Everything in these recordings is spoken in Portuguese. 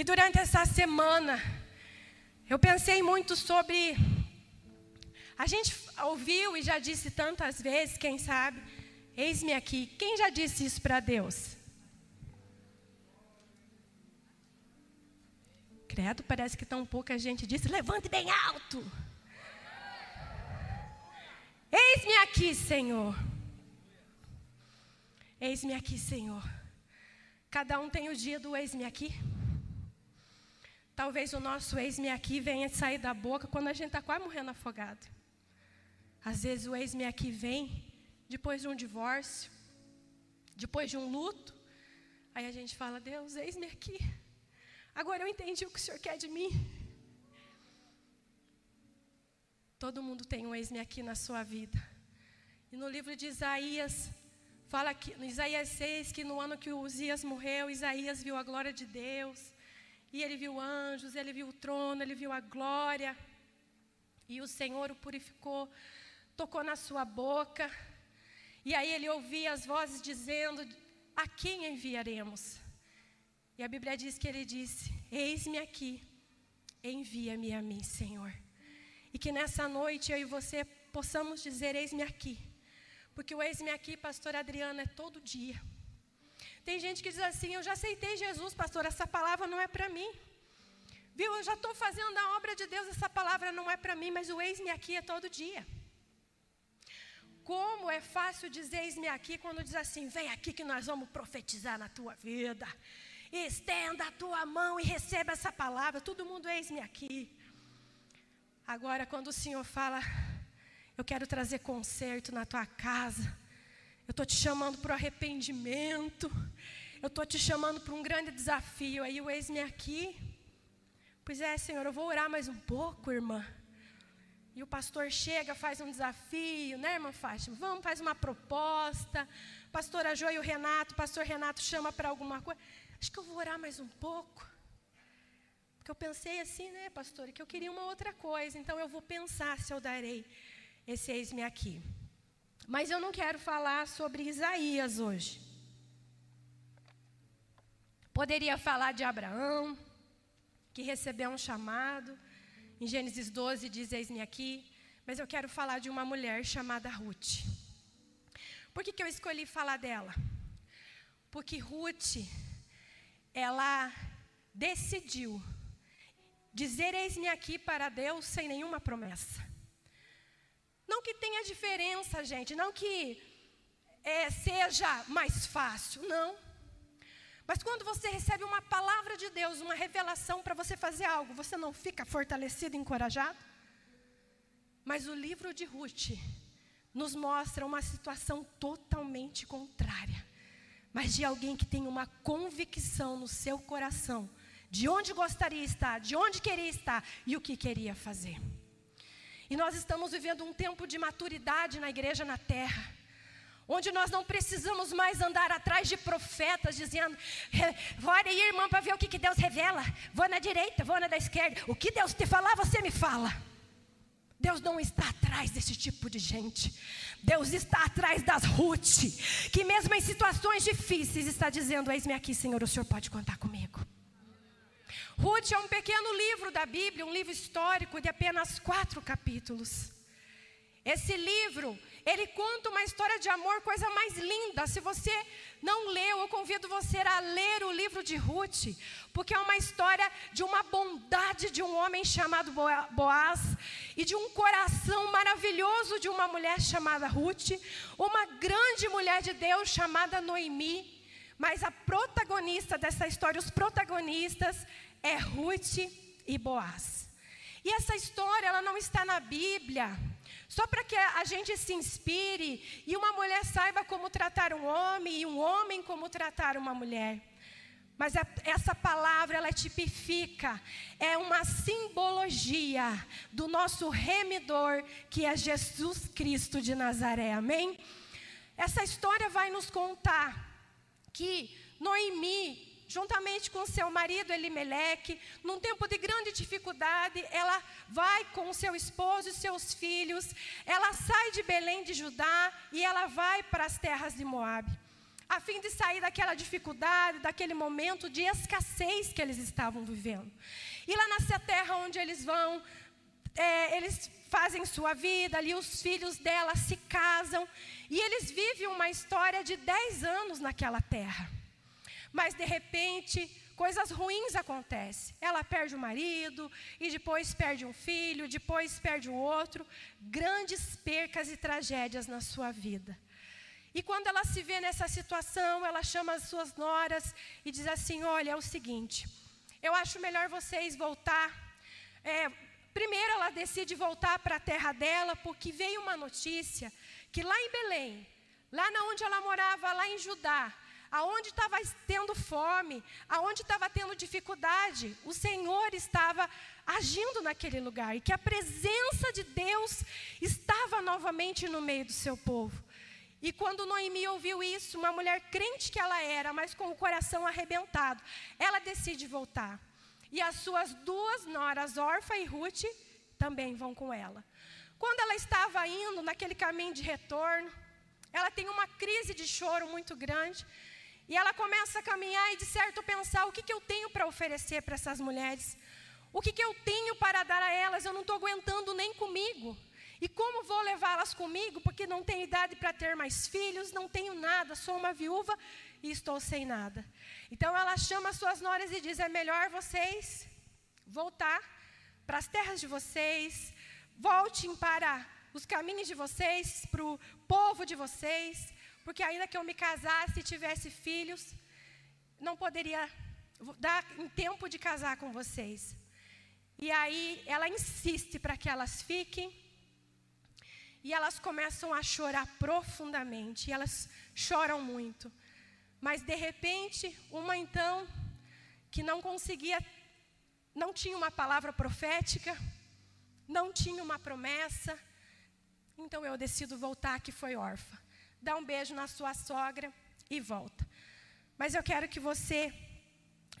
E durante essa semana, eu pensei muito sobre. A gente ouviu e já disse tantas vezes, quem sabe, eis-me aqui. Quem já disse isso para Deus? Credo, parece que tão pouca gente disse, levante bem alto. Eis-me aqui, Senhor. Eis-me aqui, Senhor. Cada um tem o dia do eis-me aqui. Talvez o nosso eis-me aqui venha sair da boca quando a gente está quase morrendo afogado. Às vezes o eis-me aqui vem depois de um divórcio, depois de um luto. Aí a gente fala, Deus, eis-me aqui. Agora eu entendi o que o Senhor quer de mim. Todo mundo tem um ex-me aqui na sua vida. E no livro de Isaías, fala que, no Isaías 6, que no ano que Uzias morreu, Isaías viu a glória de Deus. E ele viu anjos, ele viu o trono, ele viu a glória. E o Senhor o purificou, tocou na sua boca. E aí ele ouvia as vozes dizendo: A quem enviaremos? E a Bíblia diz que ele disse: Eis-me aqui, envia-me a mim, Senhor. E que nessa noite eu e você possamos dizer: Eis-me aqui. Porque o eis-me aqui, pastor Adriana, é todo dia. Tem gente que diz assim: Eu já aceitei Jesus, pastor, essa palavra não é para mim. Viu, eu já estou fazendo a obra de Deus, essa palavra não é para mim, mas o eis-me aqui é todo dia. Como é fácil dizer eis-me aqui quando diz assim: Vem aqui que nós vamos profetizar na tua vida estenda a tua mão e receba essa palavra. Todo mundo, eis-me aqui. Agora, quando o Senhor fala, eu quero trazer conserto na tua casa, eu estou te chamando para o arrependimento, eu estou te chamando para um grande desafio. Aí o eis-me aqui. Pois é, Senhor, eu vou orar mais um pouco, irmã. E o pastor chega, faz um desafio, né, irmã Fátima? Vamos, faz uma proposta. Pastora Jo e o Renato, pastor Renato chama para alguma coisa. Acho que eu vou orar mais um pouco. Porque eu pensei assim, né, pastor, que eu queria uma outra coisa. Então eu vou pensar se eu darei esse eis-me aqui. Mas eu não quero falar sobre Isaías hoje. Poderia falar de Abraão, que recebeu um chamado. Em Gênesis 12 diz: Eis-me aqui. Mas eu quero falar de uma mulher chamada Ruth. Por que, que eu escolhi falar dela? Porque Ruth ela decidiu dizer: Eis-me aqui para Deus sem nenhuma promessa. Não que tenha diferença, gente, não que é, seja mais fácil, não. Mas quando você recebe uma palavra de Deus, uma revelação para você fazer algo, você não fica fortalecido, encorajado? Mas o livro de Ruth nos mostra uma situação totalmente contrária mas de alguém que tem uma convicção no seu coração de onde gostaria estar, de onde queria estar e o que queria fazer. E nós estamos vivendo um tempo de maturidade na igreja na terra, onde nós não precisamos mais andar atrás de profetas dizendo: vou aí, irmã, para ver o que, que Deus revela. Vou na direita, vou na da esquerda. O que Deus te falar, você me fala. Deus não está atrás desse tipo de gente. Deus está atrás das Ruth, que mesmo em situações difíceis está dizendo: Eis-me aqui, Senhor, o Senhor pode contar comigo. Ruth é um pequeno livro da Bíblia, um livro histórico de apenas quatro capítulos. Esse livro, ele conta uma história de amor, coisa mais linda. Se você não leu, eu convido você a ler o livro de Ruth, porque é uma história de uma bondade de um homem chamado Boaz e de um coração maravilhoso de uma mulher chamada Ruth, uma grande mulher de Deus chamada Noemi. Mas a protagonista dessa história, os protagonistas, é Ruth e Boaz. E essa história, ela não está na Bíblia só para que a gente se inspire e uma mulher saiba como tratar um homem e um homem como tratar uma mulher. Mas essa palavra ela tipifica, é uma simbologia do nosso remidor, que é Jesus Cristo de Nazaré. Amém? Essa história vai nos contar que Noemi juntamente com seu marido Elimeleque, num tempo de grande dificuldade, ela vai com seu esposo e seus filhos, ela sai de Belém de Judá e ela vai para as terras de Moabe. a fim de sair daquela dificuldade, daquele momento de escassez que eles estavam vivendo. E lá nessa terra onde eles vão, é, eles fazem sua vida, ali os filhos dela se casam, e eles vivem uma história de 10 anos naquela terra. Mas de repente, coisas ruins acontecem. Ela perde o marido, e depois perde um filho, depois perde o outro. Grandes percas e tragédias na sua vida. E quando ela se vê nessa situação, ela chama as suas noras e diz assim: Olha, é o seguinte, eu acho melhor vocês voltar. É, primeiro, ela decide voltar para a terra dela, porque veio uma notícia que lá em Belém, lá na onde ela morava, lá em Judá, aonde estava tendo fome, aonde estava tendo dificuldade, o Senhor estava agindo naquele lugar e que a presença de Deus estava novamente no meio do seu povo. E quando Noemi ouviu isso, uma mulher crente que ela era, mas com o coração arrebentado, ela decide voltar. E as suas duas noras, Orfa e Ruth, também vão com ela. Quando ela estava indo naquele caminho de retorno, ela tem uma crise de choro muito grande. E ela começa a caminhar e, de certo, pensar: o que, que eu tenho para oferecer para essas mulheres? O que, que eu tenho para dar a elas? Eu não estou aguentando nem comigo. E como vou levá-las comigo? Porque não tenho idade para ter mais filhos, não tenho nada, sou uma viúva e estou sem nada. Então ela chama as suas noras e diz: é melhor vocês voltar para as terras de vocês, voltem para os caminhos de vocês, para o povo de vocês, porque ainda que eu me casasse e tivesse filhos, não poderia dar em tempo de casar com vocês. E aí ela insiste para que elas fiquem e elas começam a chorar profundamente, e elas choram muito. Mas de repente, uma então, que não conseguia, não tinha uma palavra profética, não tinha uma promessa, então eu decido voltar, que foi órfã. Dá um beijo na sua sogra e volta. Mas eu quero que você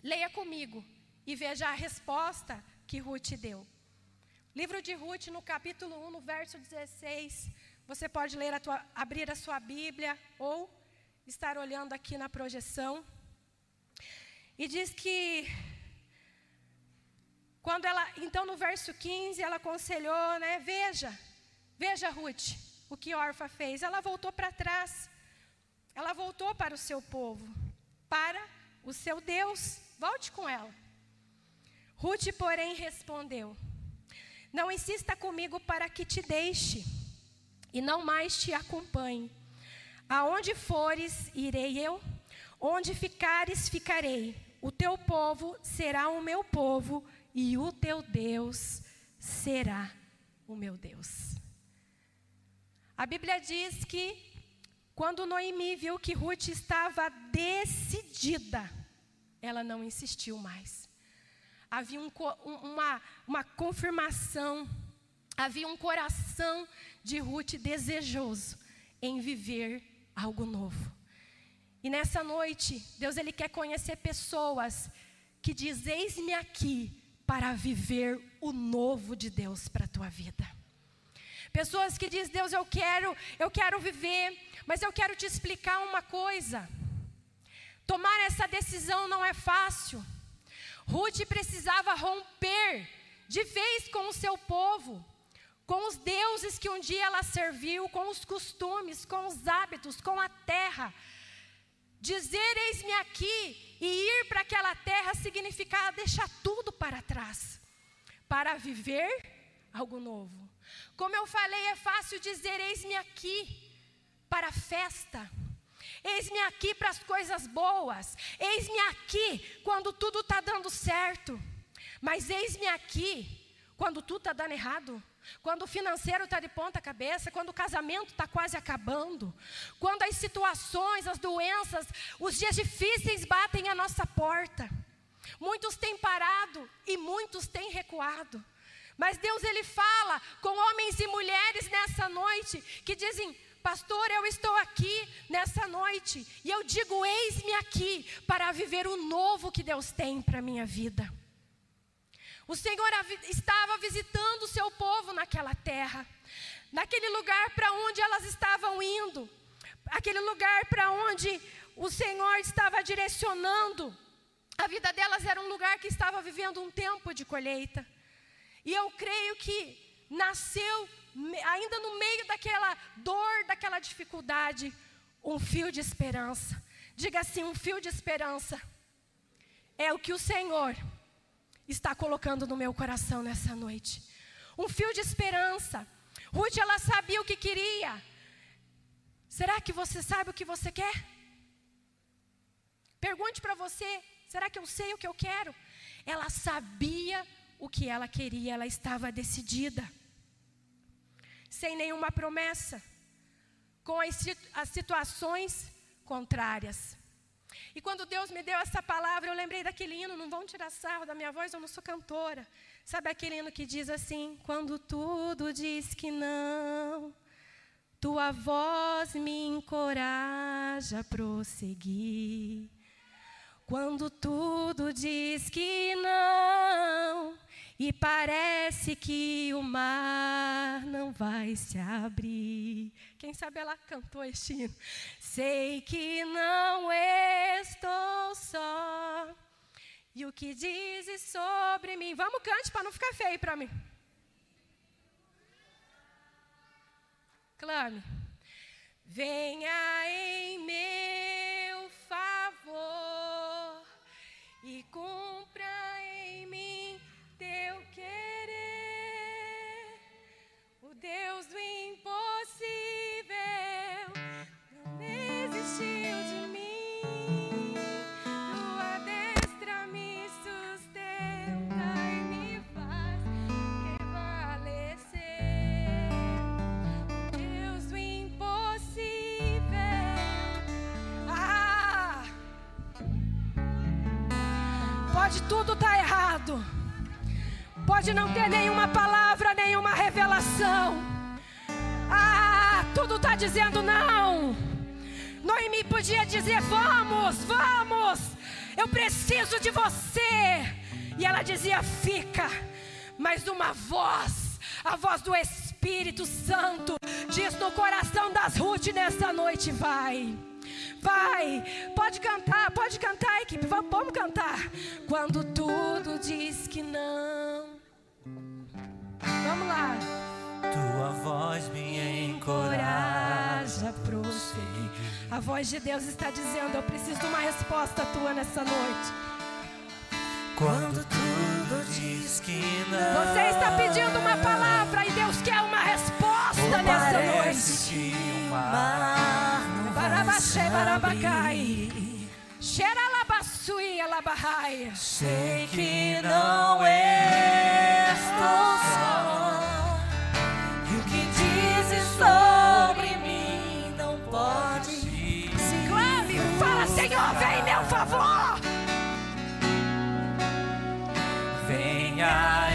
leia comigo e veja a resposta que Ruth deu. Livro de Ruth, no capítulo 1, no verso 16. Você pode ler a tua, abrir a sua Bíblia ou estar olhando aqui na projeção. E diz que quando ela, então no verso 15, ela aconselhou, né? Veja, veja Ruth, o que Orfa fez. Ela voltou para trás. Ela voltou para o seu povo, para o seu Deus. Volte com ela. Ruth, porém, respondeu: não insista comigo para que te deixe e não mais te acompanhe. Aonde fores, irei eu, onde ficares, ficarei. O teu povo será o meu povo e o teu Deus será o meu Deus. A Bíblia diz que quando Noemi viu que Ruth estava decidida, ela não insistiu mais havia um, uma, uma confirmação, havia um coração de Ruth desejoso em viver algo novo. E nessa noite, Deus ele quer conhecer pessoas que diz: "Eis-me aqui para viver o novo de Deus para a tua vida". Pessoas que diz: "Deus, eu quero, eu quero viver, mas eu quero te explicar uma coisa. Tomar essa decisão não é fácil. Ruth precisava romper de vez com o seu povo, com os deuses que um dia ela serviu, com os costumes, com os hábitos, com a terra. Dizer eis-me aqui e ir para aquela terra significava deixar tudo para trás, para viver algo novo. Como eu falei, é fácil dizer eis-me aqui para a festa Eis-me aqui para as coisas boas. Eis-me aqui quando tudo está dando certo. Mas eis-me aqui quando tudo está dando errado. Quando o financeiro está de ponta cabeça, quando o casamento está quase acabando, quando as situações, as doenças, os dias difíceis batem à nossa porta. Muitos têm parado e muitos têm recuado. Mas Deus ele fala com homens e mulheres nessa noite que dizem: Pastor, eu estou aqui nessa noite e eu digo: eis-me aqui para viver o novo que Deus tem para a minha vida. O Senhor estava visitando o seu povo naquela terra, naquele lugar para onde elas estavam indo, aquele lugar para onde o Senhor estava direcionando. A vida delas era um lugar que estava vivendo um tempo de colheita. E eu creio que nasceu, ainda no meio daquela dor, daquela dificuldade, um fio de esperança. Diga assim: um fio de esperança. É o que o Senhor está colocando no meu coração nessa noite. Um fio de esperança. Ruth, ela sabia o que queria. Será que você sabe o que você quer? Pergunte para você: será que eu sei o que eu quero? Ela sabia o que ela queria, ela estava decidida, sem nenhuma promessa, com as, as situações contrárias. E quando Deus me deu essa palavra, eu lembrei daquele hino, não vão tirar sarro da minha voz, eu não sou cantora. Sabe aquele hino que diz assim: Quando tudo diz que não, tua voz me encoraja a prosseguir. Quando tudo diz que não, e parece que o mar não vai se abrir. Quem sabe ela cantou este hino. Sei que não estou só. E o que dizes sobre mim? Vamos cante para não ficar feio para mim. Clame. Venha em meu favor e cumpra Pode tudo estar errado. Pode não ter nenhuma palavra, nenhuma revelação. Ah, tudo está dizendo não. Noemi podia dizer: Vamos, vamos, eu preciso de você. E ela dizia: Fica. Mas uma voz, a voz do Espírito Santo, diz no coração das Ruth nessa noite: Vai. Vai, pode cantar, pode cantar, equipe, vamos, cantar. Quando tudo diz que não. Vamos lá. Tua voz me encoraja Coraja, prosseguir. A voz de Deus está dizendo: Eu preciso de uma resposta tua nessa noite. quando tudo diz que não. Você está pedindo uma palavra e Deus quer uma resposta nessa noite. que o Sei que não estou só. E o que dizes sobre mim não pode se Clame, fala, Senhor, vem em meu favor. Venha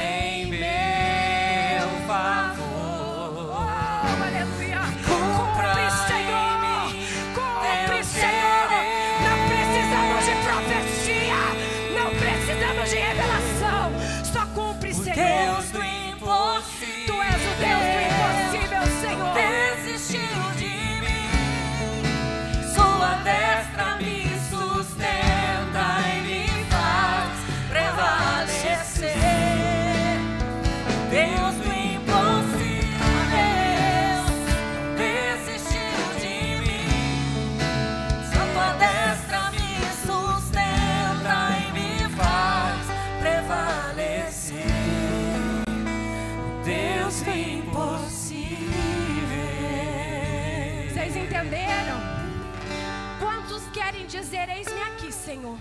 Senhor?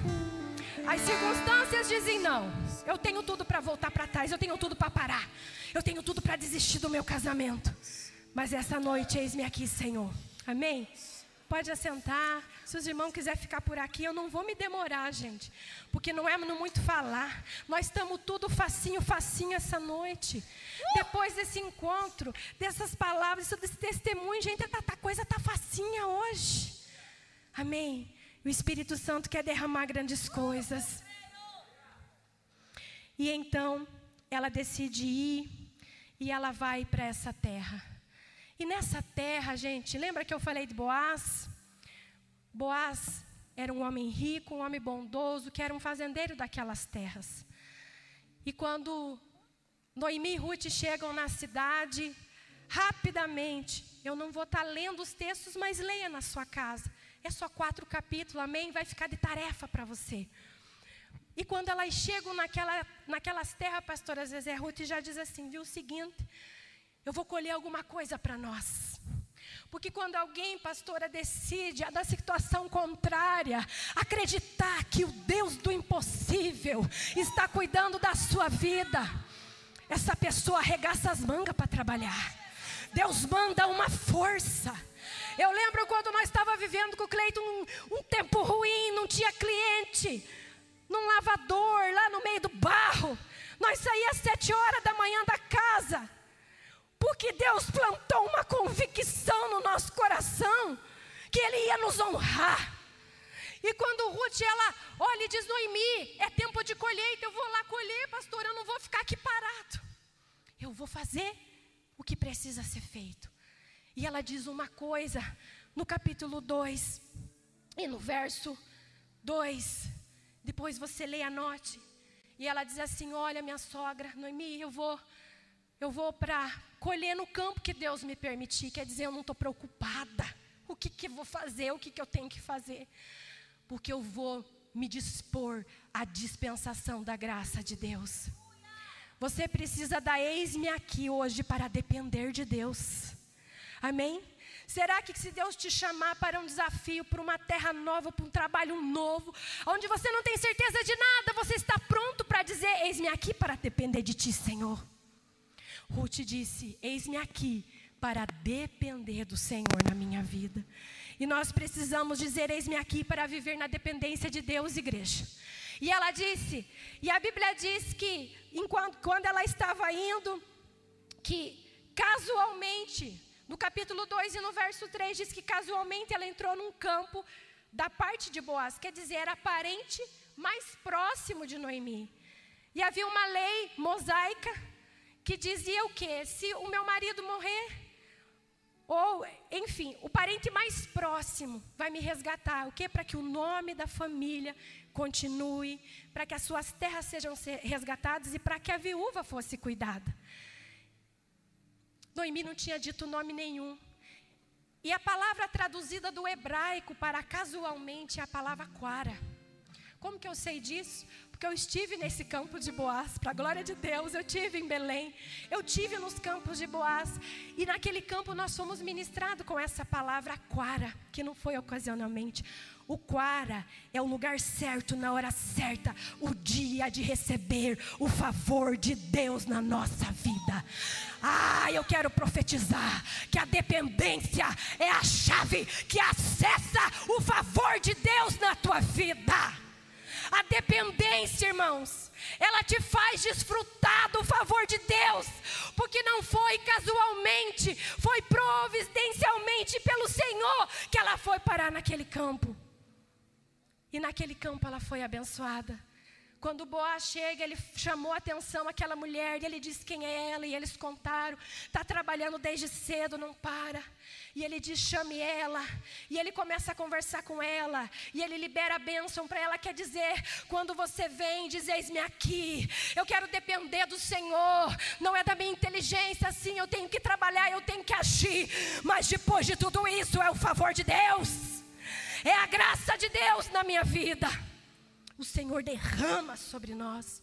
As circunstâncias dizem não. Eu tenho tudo para voltar para trás, eu tenho tudo para parar, eu tenho tudo para desistir do meu casamento. Mas essa noite, eis-me aqui, Senhor. Amém? Pode assentar. Se os irmãos quiserem ficar por aqui, eu não vou me demorar, gente. Porque não é muito falar. Nós estamos tudo facinho, facinho essa noite. Depois desse encontro, dessas palavras, desse testemunho, gente, a, a coisa está facinha hoje. Amém? O Espírito Santo quer derramar grandes coisas. E então, ela decide ir e ela vai para essa terra. E nessa terra, gente, lembra que eu falei de Boaz? Boaz era um homem rico, um homem bondoso, que era um fazendeiro daquelas terras. E quando Noemi e Ruth chegam na cidade, rapidamente, eu não vou estar tá lendo os textos, mas leia na sua casa. É só quatro capítulos, amém? Vai ficar de tarefa para você. E quando elas chegam naquela, naquelas terras, pastora Zezé Ruth já diz assim: viu o seguinte, eu vou colher alguma coisa para nós. Porque quando alguém, pastora, decide a da situação contrária, acreditar que o Deus do impossível está cuidando da sua vida, essa pessoa arregaça as mangas para trabalhar. Deus manda uma força. Eu lembro quando nós estávamos vivendo com o Cleiton um, um tempo ruim, não tinha cliente, num lavador, lá no meio do barro. Nós saíamos às sete horas da manhã da casa porque Deus plantou uma convicção no nosso coração que Ele ia nos honrar. E quando Ruth, ela olha e diz: Noemi, é tempo de colheita, eu vou lá colher, pastor, eu não vou ficar aqui parado. Eu vou fazer o que precisa ser feito. E ela diz uma coisa no capítulo 2 e no verso 2. Depois você lê a note. E ela diz assim: Olha, minha sogra, Noemi, eu vou eu vou para colher no campo que Deus me permitir. Quer dizer, eu não estou preocupada. O que, que eu vou fazer? O que, que eu tenho que fazer? Porque eu vou me dispor à dispensação da graça de Deus. Você precisa dar eis-me aqui hoje para depender de Deus. Amém? Será que se Deus te chamar para um desafio, para uma terra nova, para um trabalho novo, onde você não tem certeza de nada, você está pronto para dizer: Eis-me aqui para depender de Ti, Senhor? Ruth disse: Eis-me aqui para depender do Senhor na minha vida. E nós precisamos dizer: Eis-me aqui para viver na dependência de Deus, igreja. E ela disse, e a Bíblia diz que enquanto, quando ela estava indo, que casualmente, no capítulo 2 e no verso 3, diz que casualmente ela entrou num campo da parte de Boaz, quer dizer, era parente mais próximo de Noemi. E havia uma lei mosaica que dizia o quê? Se o meu marido morrer, ou, enfim, o parente mais próximo vai me resgatar. O quê? Para que o nome da família continue, para que as suas terras sejam resgatadas e para que a viúva fosse cuidada. Noemi não tinha dito nome nenhum. E a palavra traduzida do hebraico para casualmente é a palavra quara. Como que eu sei disso? Porque eu estive nesse campo de Boaz, para a glória de Deus, eu tive em Belém, eu tive nos campos de Boaz, e naquele campo nós fomos ministrados com essa palavra quara, que não foi ocasionalmente. O quara é o lugar certo, na hora certa, o dia de receber o favor de Deus na nossa vida. Ah, eu quero profetizar que a dependência é a chave que acessa o favor de Deus na tua vida. A dependência, irmãos, ela te faz desfrutar do favor de Deus, porque não foi casualmente, foi providencialmente pelo Senhor que ela foi parar naquele campo. E naquele campo ela foi abençoada. Quando Boaz chega, ele chamou a atenção aquela mulher e ele disse quem é ela e eles contaram. Está trabalhando desde cedo, não para. E ele diz: chame ela. E ele começa a conversar com ela. E ele libera a bênção para ela. Quer dizer, quando você vem, diz: Eis-me aqui. Eu quero depender do Senhor. Não é da minha inteligência, assim. Eu tenho que trabalhar, eu tenho que agir. Mas depois de tudo isso, é o favor de Deus. É a graça de Deus na minha vida o Senhor derrama sobre nós.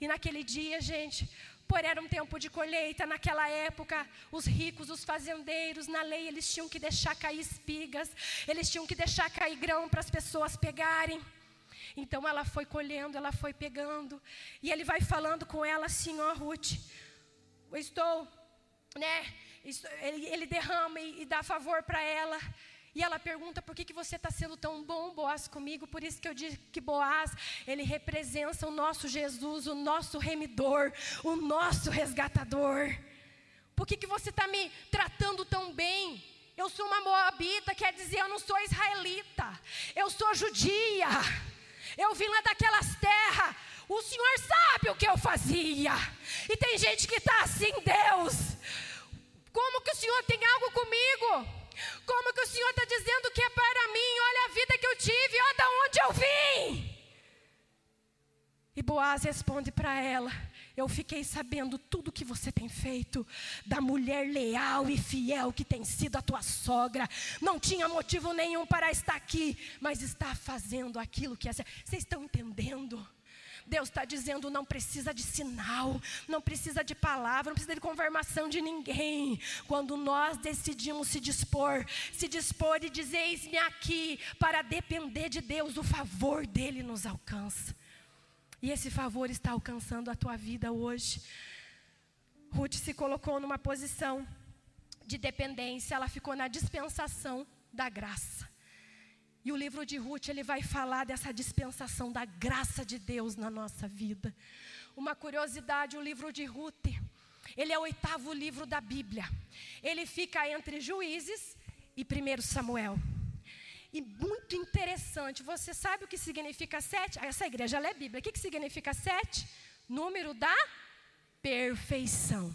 E naquele dia, gente, por era um tempo de colheita, naquela época, os ricos, os fazendeiros, na lei, eles tinham que deixar cair espigas, eles tinham que deixar cair grão para as pessoas pegarem. Então ela foi colhendo, ela foi pegando, e ele vai falando com ela assim: Ó, oh, Ruth, eu estou, né? Ele, derrama e dá favor para ela. E ela pergunta por que, que você está sendo tão bom, Boaz, comigo. Por isso que eu digo que Boaz, ele representa o nosso Jesus, o nosso remidor, o nosso resgatador. Por que, que você está me tratando tão bem? Eu sou uma moabita, quer dizer, eu não sou israelita. Eu sou judia. Eu vim lá daquelas terras. O Senhor sabe o que eu fazia. E tem gente que está assim, Deus. Como que o Senhor tem algo comigo? Como que o Senhor está dizendo que é para mim? Olha a vida que eu tive, olha da onde eu vim. E Boaz responde para ela: Eu fiquei sabendo tudo que você tem feito, da mulher leal e fiel que tem sido a tua sogra. Não tinha motivo nenhum para estar aqui, mas está fazendo aquilo que é. Vocês estão entendendo? Deus está dizendo: não precisa de sinal, não precisa de palavra, não precisa de confirmação de ninguém. Quando nós decidimos se dispor, se dispor e dizer: Eis-me aqui, para depender de Deus, o favor dele nos alcança. E esse favor está alcançando a tua vida hoje. Ruth se colocou numa posição de dependência, ela ficou na dispensação da graça. E o livro de Ruth, ele vai falar dessa dispensação da graça de Deus na nossa vida. Uma curiosidade, o livro de Ruth, ele é o oitavo livro da Bíblia. Ele fica entre Juízes e 1 Samuel. E muito interessante, você sabe o que significa sete? Essa igreja lê Bíblia. O que, que significa sete? Número da perfeição.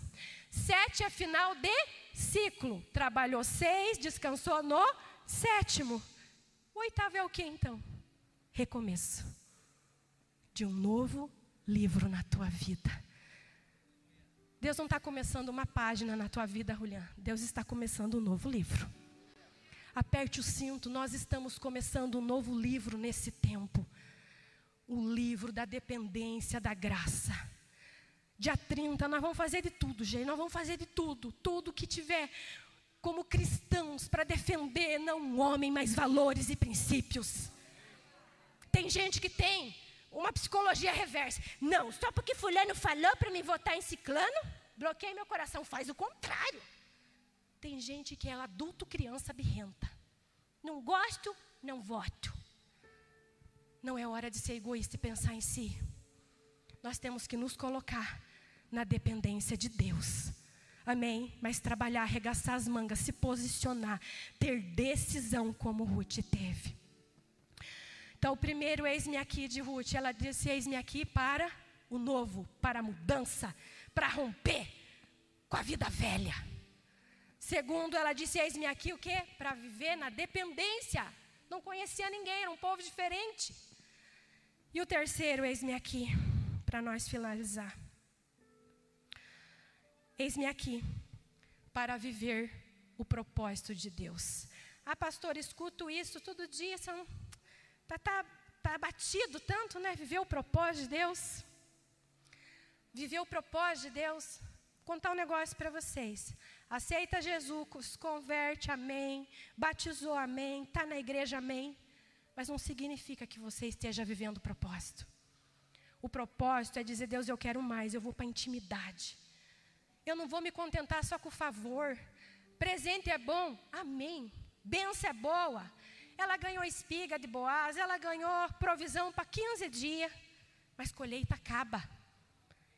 Sete é final de ciclo. Trabalhou seis, descansou no sétimo. Oitavo é o que então? Recomeço de um novo livro na tua vida. Deus não está começando uma página na tua vida, Julian. Deus está começando um novo livro. Aperte o cinto, nós estamos começando um novo livro nesse tempo. O livro da dependência da graça. Dia 30, nós vamos fazer de tudo, gente. Nós vamos fazer de tudo. Tudo que tiver como cristãos para defender não um homem, mas valores e princípios. Tem gente que tem uma psicologia reversa. Não, só porque fulano falou para me votar em ciclano, bloqueei meu coração. Faz o contrário. Tem gente que é adulto, criança birrenta. Não gosto, não voto. Não é hora de ser egoísta e pensar em si. Nós temos que nos colocar na dependência de Deus. Amém? Mas trabalhar, arregaçar as mangas, se posicionar, ter decisão como Ruth teve. Então, o primeiro eis-me aqui de Ruth, ela disse: Eis-me aqui para o novo, para a mudança, para romper com a vida velha. Segundo, ela disse: Eis-me aqui o quê? Para viver na dependência. Não conhecia ninguém, era um povo diferente. E o terceiro, eis-me aqui, para nós finalizar. Eis-me aqui, para viver o propósito de Deus. Ah, pastor, escuto isso todo dia, não. Está tá, tá batido tanto, né? Viver o propósito de Deus. Viver o propósito de Deus. Vou contar um negócio para vocês. Aceita Jesus, converte, amém. Batizou, amém. Está na igreja, amém. Mas não significa que você esteja vivendo o propósito. O propósito é dizer, Deus, eu quero mais, eu vou para a intimidade. Eu não vou me contentar só com o favor. Presente é bom, amém. Benção é boa. Ela ganhou espiga de Boaz, ela ganhou provisão para 15 dias, mas colheita acaba.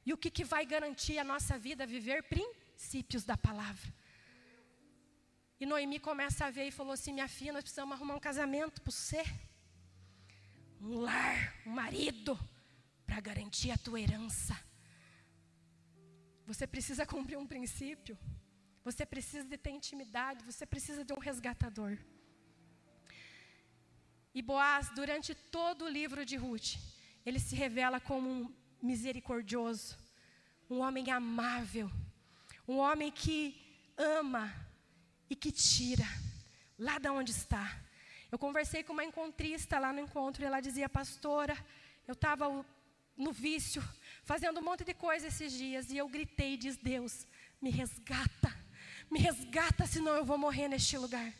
E o que, que vai garantir a nossa vida viver princípio? princípios da palavra. E Noemi começa a ver e falou assim: Minha filha, nós precisamos arrumar um casamento para você. Um lar, um marido, para garantir a tua herança. Você precisa cumprir um princípio. Você precisa de ter intimidade. Você precisa de um resgatador. E Boaz, durante todo o livro de Ruth, ele se revela como um misericordioso, um homem amável, um homem que ama e que tira lá de onde está. Eu conversei com uma encontrista lá no encontro e ela dizia, pastora, eu estava no vício, fazendo um monte de coisa esses dias, e eu gritei, diz Deus, me resgata, me resgata, senão eu vou morrer neste lugar.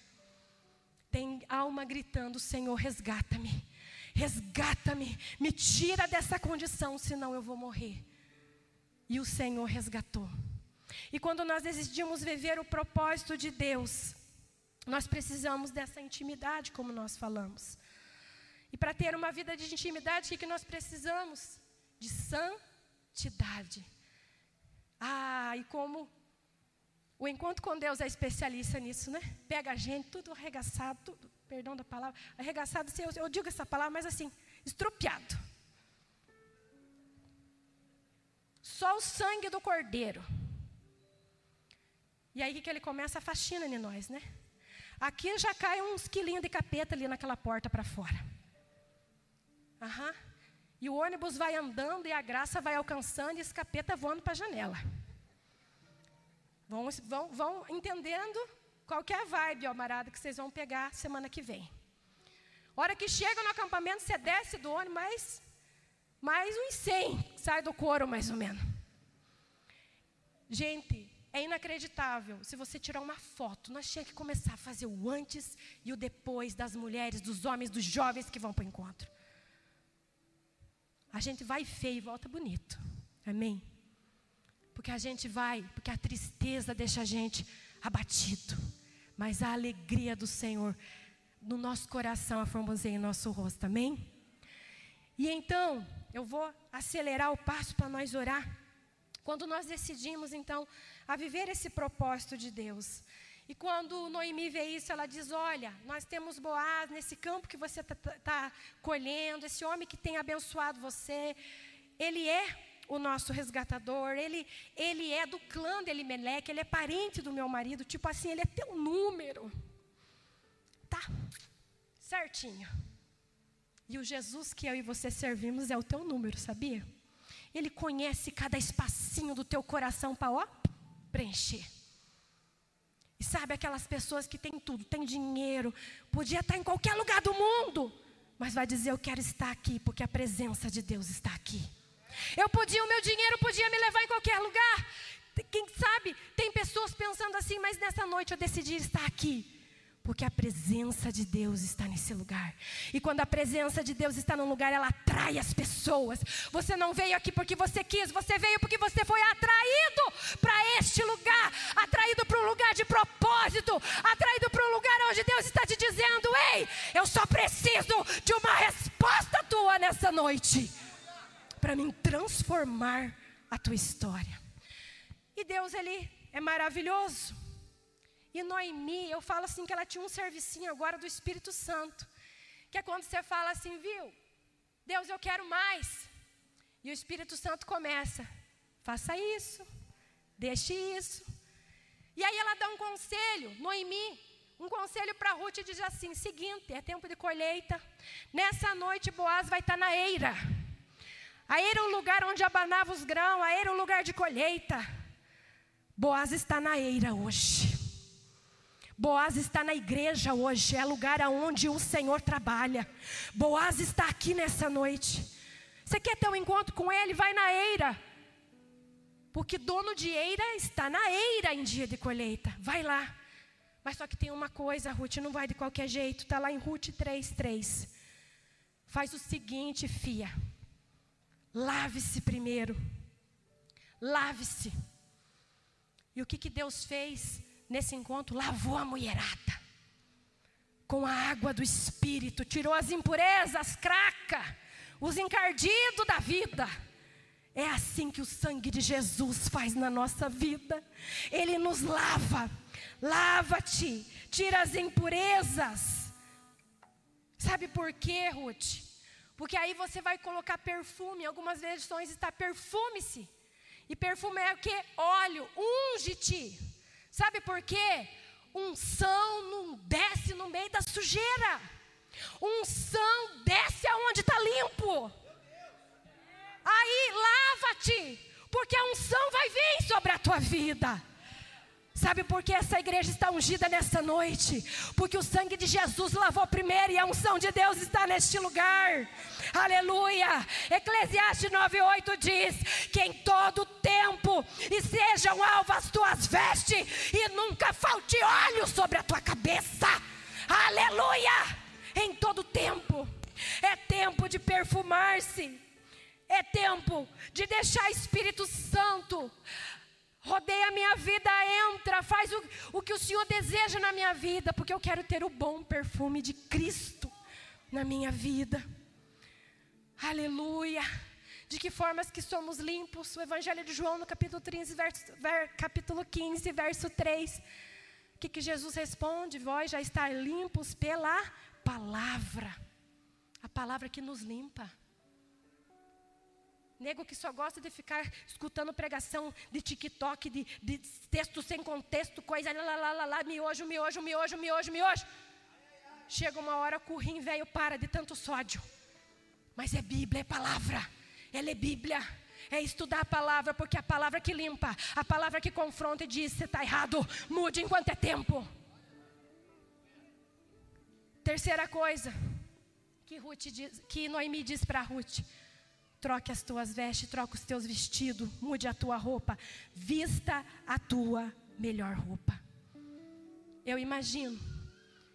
Tem alma gritando, Senhor, resgata-me, resgata-me, me tira dessa condição, senão eu vou morrer. E o Senhor resgatou. E quando nós decidimos viver o propósito de Deus, nós precisamos dessa intimidade, como nós falamos. E para ter uma vida de intimidade, o que, nós precisamos? De santidade. Ah, e como o encontro com Deus é especialista nisso, né? Pega a gente, tudo arregaçado, tudo, perdão da palavra, arregaçado, eu, eu digo essa palavra, mas assim, estropiado. Só o sangue do cordeiro e aí que ele começa a faxina em nós, né? Aqui já cai uns quilinhos de capeta ali naquela porta para fora. Aham. E o ônibus vai andando e a graça vai alcançando e esse capeta voando para a janela. Vão, vão, vão entendendo qual que é a vibe, ó, que vocês vão pegar semana que vem. Hora que chega no acampamento, você desce do ônibus, mais, mais uns 100 sai do couro, mais ou menos. Gente, é inacreditável. Se você tirar uma foto, nós tínhamos que começar a fazer o antes e o depois das mulheres, dos homens, dos jovens que vão para o encontro. A gente vai feio e volta bonito. Amém? Porque a gente vai, porque a tristeza deixa a gente abatido. Mas a alegria do Senhor no nosso coração a formoseia em nosso rosto. Amém? E então, eu vou acelerar o passo para nós orar. Quando nós decidimos, então, a viver esse propósito de Deus. E quando Noemi vê isso, ela diz: Olha, nós temos Boaz nesse campo que você está tá, tá colhendo, esse homem que tem abençoado você, ele é o nosso resgatador, ele, ele é do clã de Elimeleque, ele é parente do meu marido, tipo assim, ele é teu número. Tá, certinho. E o Jesus que eu e você servimos é o teu número, sabia? Ele conhece cada espacinho do teu coração para, ó, preencher. E sabe aquelas pessoas que têm tudo, têm dinheiro, podia estar em qualquer lugar do mundo, mas vai dizer: Eu quero estar aqui, porque a presença de Deus está aqui. Eu podia, o meu dinheiro podia me levar em qualquer lugar. Quem sabe, tem pessoas pensando assim, mas nessa noite eu decidi estar aqui. Porque a presença de Deus está nesse lugar. E quando a presença de Deus está num lugar, ela atrai as pessoas. Você não veio aqui porque você quis, você veio porque você foi atraído para este lugar atraído para um lugar de propósito atraído para um lugar onde Deus está te dizendo: Ei, eu só preciso de uma resposta tua nessa noite para me transformar a tua história. E Deus, Ele é maravilhoso. E Noemi, eu falo assim que ela tinha um servicinho agora do Espírito Santo. Que é quando você fala assim, viu? Deus, eu quero mais. E o Espírito Santo começa: faça isso, deixe isso. E aí ela dá um conselho, Noemi, um conselho para Ruth e diz assim: seguinte, é tempo de colheita. Nessa noite Boaz vai estar na eira. A eira é o lugar onde abanava os grãos, a eira é o lugar de colheita. Boaz está na eira hoje. Boaz está na igreja hoje, é lugar aonde o Senhor trabalha. Boaz está aqui nessa noite. Você quer ter um encontro com ele? Vai na eira. Porque dono de eira está na eira em dia de colheita. Vai lá. Mas só que tem uma coisa, Ruth, não vai de qualquer jeito. Está lá em Ruth 3,3. Faz o seguinte, fia. Lave-se primeiro. Lave-se. E o que, que Deus fez? Nesse encontro, lavou a mulherada com a água do Espírito, tirou as impurezas, craca, os encardidos da vida. É assim que o sangue de Jesus faz na nossa vida. Ele nos lava. Lava-te, tira as impurezas. Sabe por quê, Ruth? Porque aí você vai colocar perfume. Algumas versões está perfume-se. E perfume é o que? Óleo, unge-te. Sabe por quê? Unção não desce no meio da sujeira. Unção desce aonde está limpo. Aí lava-te, porque a unção vai vir sobre a tua vida. Sabe por que essa igreja está ungida nesta noite? Porque o sangue de Jesus lavou primeiro e a unção de Deus está neste lugar. Aleluia! Eclesiastes 9:8 diz: que em todo tempo e sejam alvas tuas vestes e nunca falte óleo sobre a tua cabeça. Aleluia! Em todo tempo. É tempo de perfumar-se. É tempo de deixar Espírito Santo Rodeia a minha vida, entra, faz o, o que o Senhor deseja na minha vida, porque eu quero ter o bom perfume de Cristo na minha vida. Aleluia. De que formas que somos limpos? O Evangelho de João, no capítulo 15, verso, ver, capítulo 15, verso 3. O que, que Jesus responde? Vós já estáis limpos pela palavra. A palavra que nos limpa. Nego que só gosta de ficar escutando pregação de TikTok, de, de texto sem contexto, coisa lá, lá, lá, lá, miojo, miojo, miojo, miojo, miojo. Chega uma hora que o rim velho para de tanto sódio. Mas é Bíblia, é palavra. Ela é Bíblia. É estudar a palavra, porque é a palavra que limpa, a palavra que confronta e diz: você está errado, mude enquanto é tempo. Terceira coisa que, Ruth diz, que Noemi diz para Ruth: troque as tuas vestes, troque os teus vestidos, mude a tua roupa, vista a tua melhor roupa. Eu imagino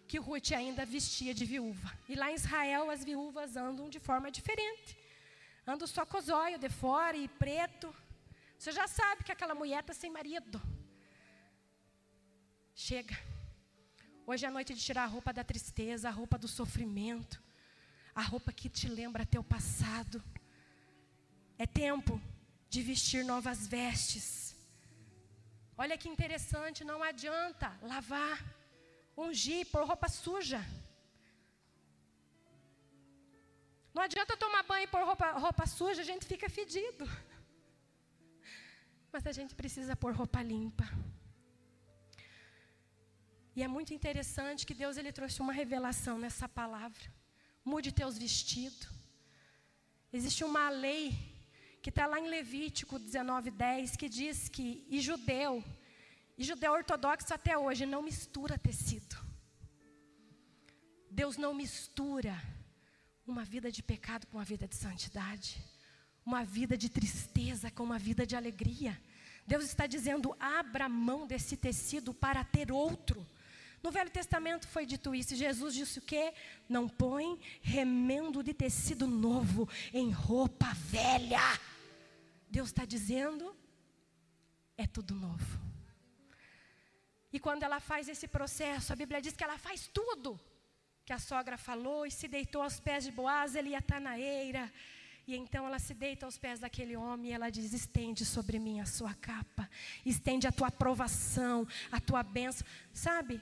que Ruth ainda vestia de viúva. E lá em Israel as viúvas andam de forma diferente. Andam só olhos de fora e preto. Você já sabe que aquela mulher está sem marido. Chega. Hoje é a noite de tirar a roupa da tristeza, a roupa do sofrimento, a roupa que te lembra teu passado. É tempo de vestir novas vestes. Olha que interessante, não adianta lavar, ungir, pôr roupa suja. Não adianta tomar banho e pôr roupa, roupa suja, a gente fica fedido. Mas a gente precisa pôr roupa limpa. E é muito interessante que Deus ele trouxe uma revelação nessa palavra. Mude teus vestidos. Existe uma lei que está lá em Levítico 19:10 que diz que e judeu e judeu ortodoxo até hoje não mistura tecido. Deus não mistura uma vida de pecado com uma vida de santidade, uma vida de tristeza com uma vida de alegria. Deus está dizendo: abra mão desse tecido para ter outro. No Velho Testamento foi dito isso. Jesus disse o quê? Não põe remendo de tecido novo em roupa velha. Deus está dizendo, é tudo novo. E quando ela faz esse processo, a Bíblia diz que ela faz tudo que a sogra falou e se deitou aos pés de Boaz, ele ia estar na eira. E então ela se deita aos pés daquele homem e ela diz: estende sobre mim a sua capa, estende a tua aprovação, a tua bênção. Sabe,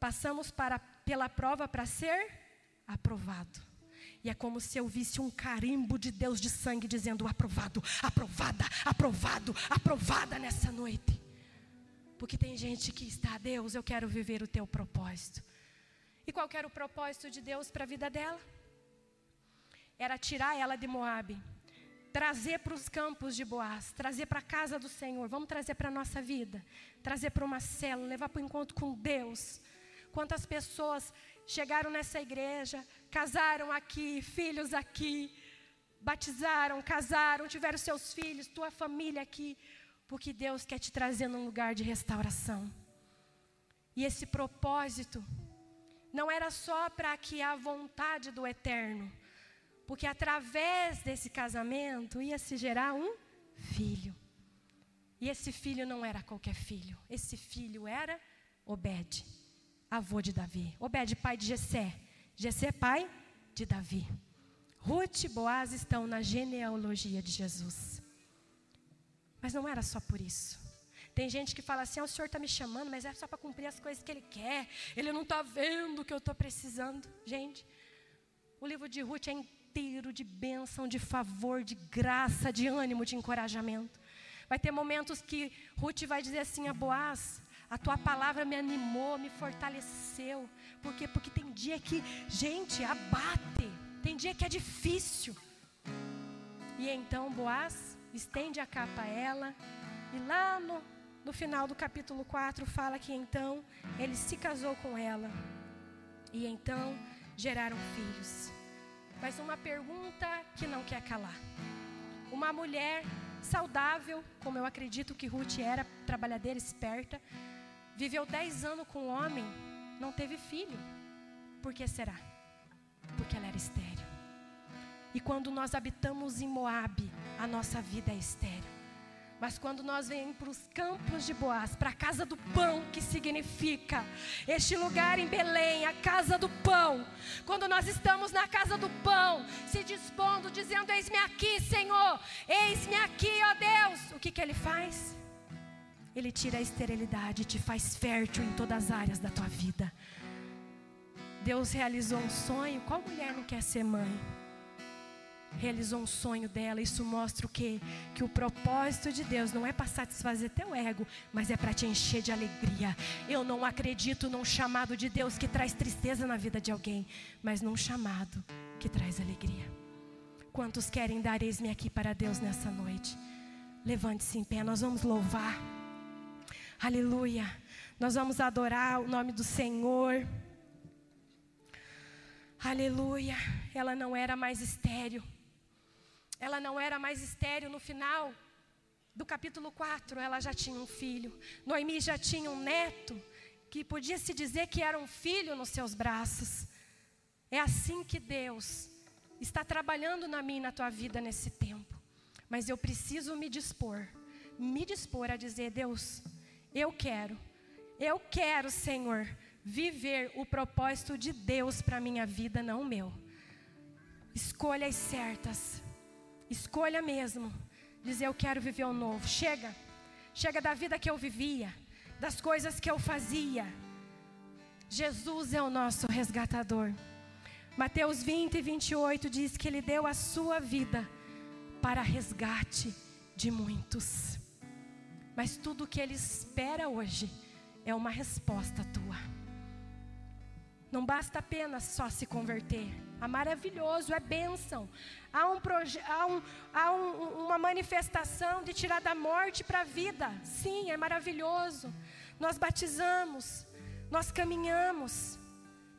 Passamos para, pela prova para ser aprovado. E é como se eu visse um carimbo de Deus de sangue dizendo: aprovado, aprovada, aprovado, aprovada nessa noite. Porque tem gente que está, Deus, eu quero viver o teu propósito. E qual era o propósito de Deus para a vida dela? Era tirar ela de Moabe, trazer para os campos de Boaz, trazer para a casa do Senhor, vamos trazer para a nossa vida, trazer para uma célula, levar para o encontro com Deus, Quantas pessoas chegaram nessa igreja, casaram aqui, filhos aqui, batizaram, casaram, tiveram seus filhos, tua família aqui, porque Deus quer te trazer num lugar de restauração. E esse propósito não era só para que a vontade do eterno, porque através desse casamento ia se gerar um filho. E esse filho não era qualquer filho, esse filho era Obed avô de Davi. Obed, pai de Jessé. Jessé, pai de Davi. Ruth e Boaz estão na genealogia de Jesus. Mas não era só por isso. Tem gente que fala assim: ah, o senhor está me chamando, mas é só para cumprir as coisas que ele quer. Ele não está vendo o que eu estou precisando. Gente, o livro de Ruth é inteiro de bênção, de favor, de graça, de ânimo, de encorajamento. Vai ter momentos que Ruth vai dizer assim a Boaz: a tua palavra me animou, me fortaleceu. Por quê? Porque tem dia que, gente, abate. Tem dia que é difícil. E então Boaz estende a capa a ela. E lá no, no final do capítulo 4 fala que então ele se casou com ela. E então geraram filhos. Mas uma pergunta que não quer calar. Uma mulher saudável, como eu acredito que Ruth era, trabalhadeira, esperta, Viveu dez anos com um homem, não teve filho. Por que será? Porque ela era estéreo. E quando nós habitamos em Moabe, a nossa vida é estéreo. Mas quando nós vemos para os campos de Boaz, para a casa do pão, que significa este lugar em Belém, a casa do pão. Quando nós estamos na casa do pão, se dispondo, dizendo: Eis-me aqui, Senhor, eis-me aqui, ó Deus. O que, que ele faz? Ele tira a esterilidade e te faz fértil em todas as áreas da tua vida. Deus realizou um sonho. Qual mulher não quer ser mãe? realizou um sonho dela. Isso mostra o quê? Que o propósito de Deus não é para satisfazer teu ego, mas é para te encher de alegria. Eu não acredito num chamado de Deus que traz tristeza na vida de alguém, mas num chamado que traz alegria. Quantos querem dar eis-me aqui para Deus nessa noite? Levante-se em pé, nós vamos louvar. Aleluia. Nós vamos adorar o nome do Senhor. Aleluia. Ela não era mais estéreo. Ela não era mais estéreo no final do capítulo 4, ela já tinha um filho. Noemi já tinha um neto que podia se dizer que era um filho nos seus braços. É assim que Deus está trabalhando na minha e na tua vida nesse tempo. Mas eu preciso me dispor, me dispor a dizer: Deus, eu quero, eu quero, Senhor, viver o propósito de Deus para minha vida, não o meu. Escolhas certas, escolha mesmo, dizer: Eu quero viver o novo. Chega, chega da vida que eu vivia, das coisas que eu fazia. Jesus é o nosso resgatador. Mateus 20 e 28 diz que ele deu a sua vida para resgate de muitos. Mas tudo que ele espera hoje é uma resposta tua. Não basta apenas só se converter. É maravilhoso, é bênção. Há, um há, um, há um, uma manifestação de tirar da morte para a vida. Sim, é maravilhoso. Nós batizamos, nós caminhamos,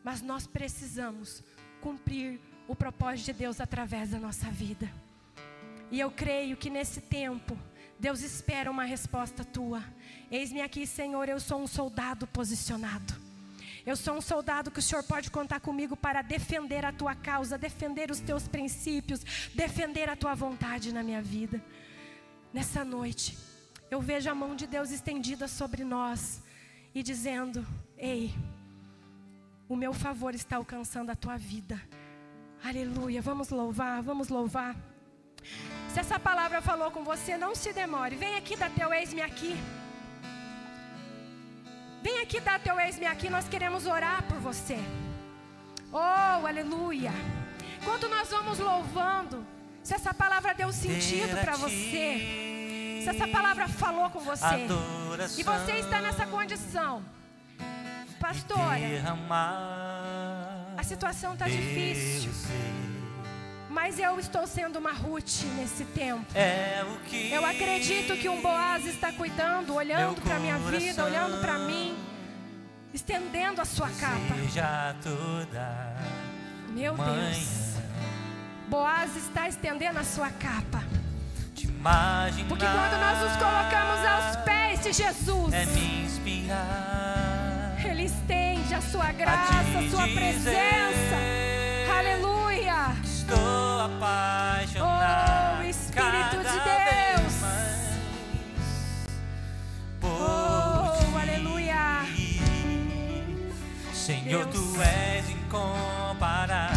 mas nós precisamos cumprir o propósito de Deus através da nossa vida. E eu creio que nesse tempo, Deus espera uma resposta tua. Eis-me aqui, Senhor, eu sou um soldado posicionado. Eu sou um soldado que o Senhor pode contar comigo para defender a tua causa, defender os teus princípios, defender a tua vontade na minha vida. Nessa noite, eu vejo a mão de Deus estendida sobre nós e dizendo: Ei, o meu favor está alcançando a tua vida. Aleluia. Vamos louvar, vamos louvar. Se essa palavra falou com você, não se demore. Vem aqui dar teu ex-me aqui. Vem aqui dar teu ex-me aqui. Nós queremos orar por você. Oh, aleluia. Enquanto nós vamos louvando, se essa palavra deu sentido para você, se essa palavra falou com você, e você está nessa condição Pastora, a situação está difícil. Mas eu estou sendo uma Ruth nesse tempo. É eu acredito que um Boaz está cuidando, olhando para minha vida, olhando para mim, estendendo a sua capa. Meu Deus. Boaz está estendendo a sua capa. Porque quando nós nos colocamos aos pés de Jesus, é me inspirar ele estende a sua graça, a, a sua presença. Estou apaixonado. Oh, Espírito de Deus. oh, aleluia. Senhor, Deus. tu és incomparável.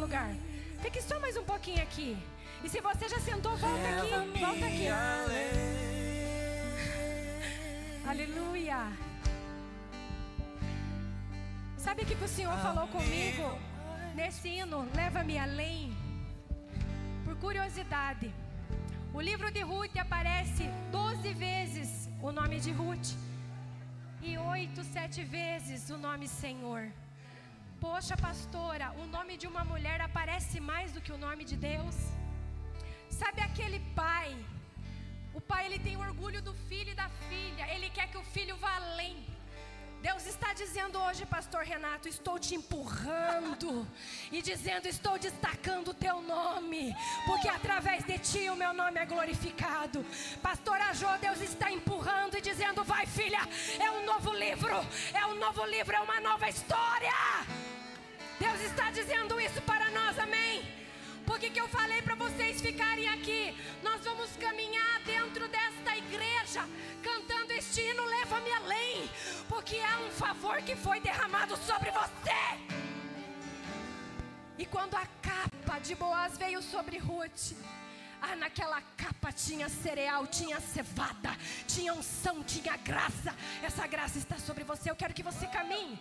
Lugar. Fique só mais um pouquinho aqui. E se você já sentou, volta aqui, volta aqui. Aleluia. Sabe o que que o Senhor falou comigo nesse hino? Leva-me além. Por curiosidade, o livro de Ruth aparece 12 vezes o nome de Ruth e oito, sete vezes o nome Senhor. Poxa, pastora, o nome de uma mulher aparece mais do que o nome de Deus? Sabe aquele pai? O pai ele tem orgulho do filho e da filha. Ele quer que o filho vá além. Deus está dizendo hoje, pastor Renato, estou te empurrando e dizendo, estou destacando o teu nome, porque através de ti o meu nome é glorificado. Pastora Jô, Deus está empurrando e dizendo, vai filha, é um novo livro, é um novo livro, é uma nova história. Deus está dizendo isso para nós, amém? Por que, que eu falei para vocês ficarem aqui? Nós vamos caminhar dentro desta igreja, cantando este hino, leva-me além, porque há um favor que foi derramado sobre você. E quando a capa de Boaz veio sobre Ruth, ah, naquela capa tinha cereal, tinha cevada, tinha unção, tinha graça. Essa graça está sobre você. Eu quero que você caminhe.